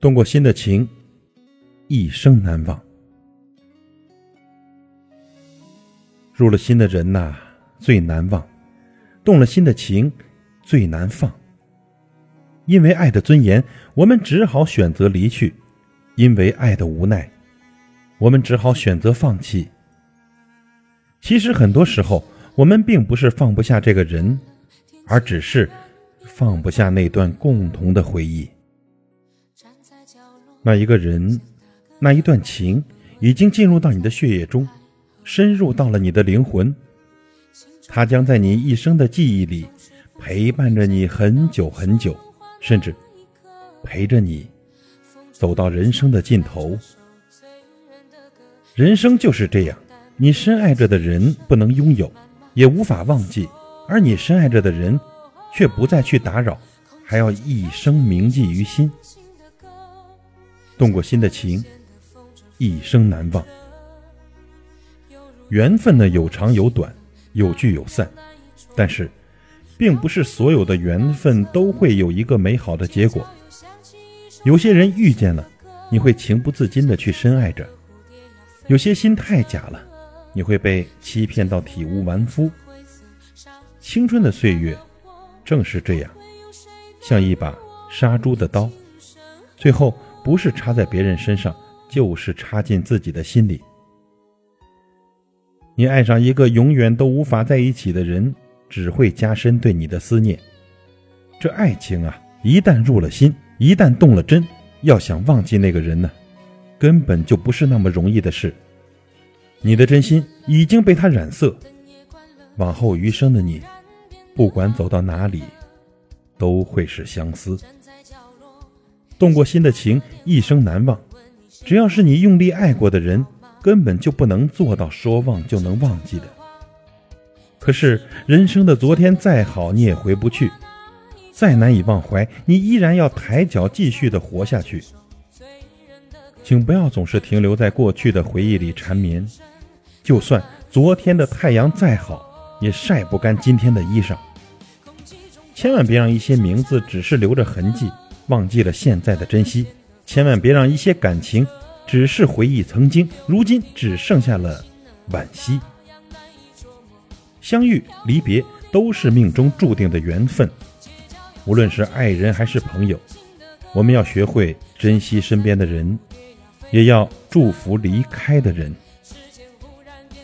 动过心的情，一生难忘。入了心的人呐，最难忘；动了心的情，最难放。因为爱的尊严，我们只好选择离去；因为爱的无奈，我们只好选择放弃。其实很多时候，我们并不是放不下这个人，而只是放不下那段共同的回忆。那一个人，那一段情，已经进入到你的血液中，深入到了你的灵魂。他将在你一生的记忆里陪伴着你很久很久，甚至陪着你走到人生的尽头。人生就是这样，你深爱着的人不能拥有，也无法忘记；而你深爱着的人，却不再去打扰，还要一生铭记于心。动过心的情，一生难忘。缘分呢，有长有短，有聚有散，但是，并不是所有的缘分都会有一个美好的结果。有些人遇见了，你会情不自禁的去深爱着；有些心太假了，你会被欺骗到体无完肤。青春的岁月，正是这样，像一把杀猪的刀，最后。不是插在别人身上，就是插进自己的心里。你爱上一个永远都无法在一起的人，只会加深对你的思念。这爱情啊，一旦入了心，一旦动了真，要想忘记那个人呢，根本就不是那么容易的事。你的真心已经被他染色，往后余生的你，不管走到哪里，都会是相思。动过心的情，一生难忘。只要是你用力爱过的人，根本就不能做到说忘就能忘记的。可是人生的昨天再好，你也回不去；再难以忘怀，你依然要抬脚继续的活下去。请不要总是停留在过去的回忆里缠绵。就算昨天的太阳再好，也晒不干今天的衣裳。千万别让一些名字只是留着痕迹。忘记了现在的珍惜，千万别让一些感情只是回忆曾经，如今只剩下了惋惜。相遇离别都是命中注定的缘分，无论是爱人还是朋友，我们要学会珍惜身边的人，也要祝福离开的人。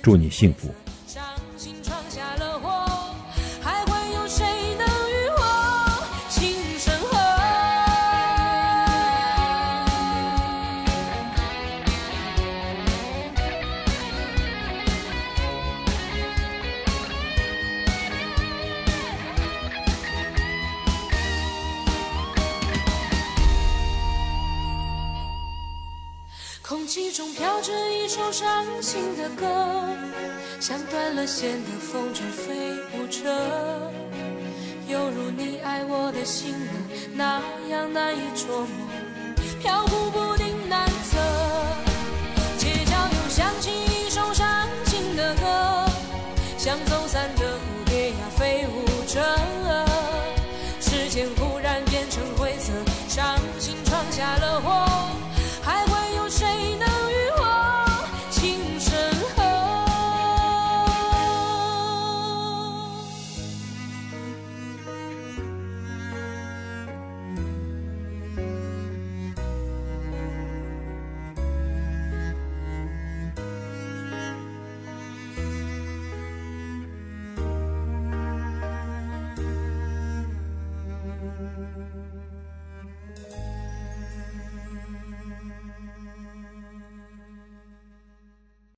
祝你幸福。空气中飘着一首伤心的歌，像断了线的风筝飞舞着，犹如你爱我的心呢，那样难以捉摸，飘忽不定难测。街角又响起一首伤心的歌，像走散的蝴蝶呀飞舞着，Thank you.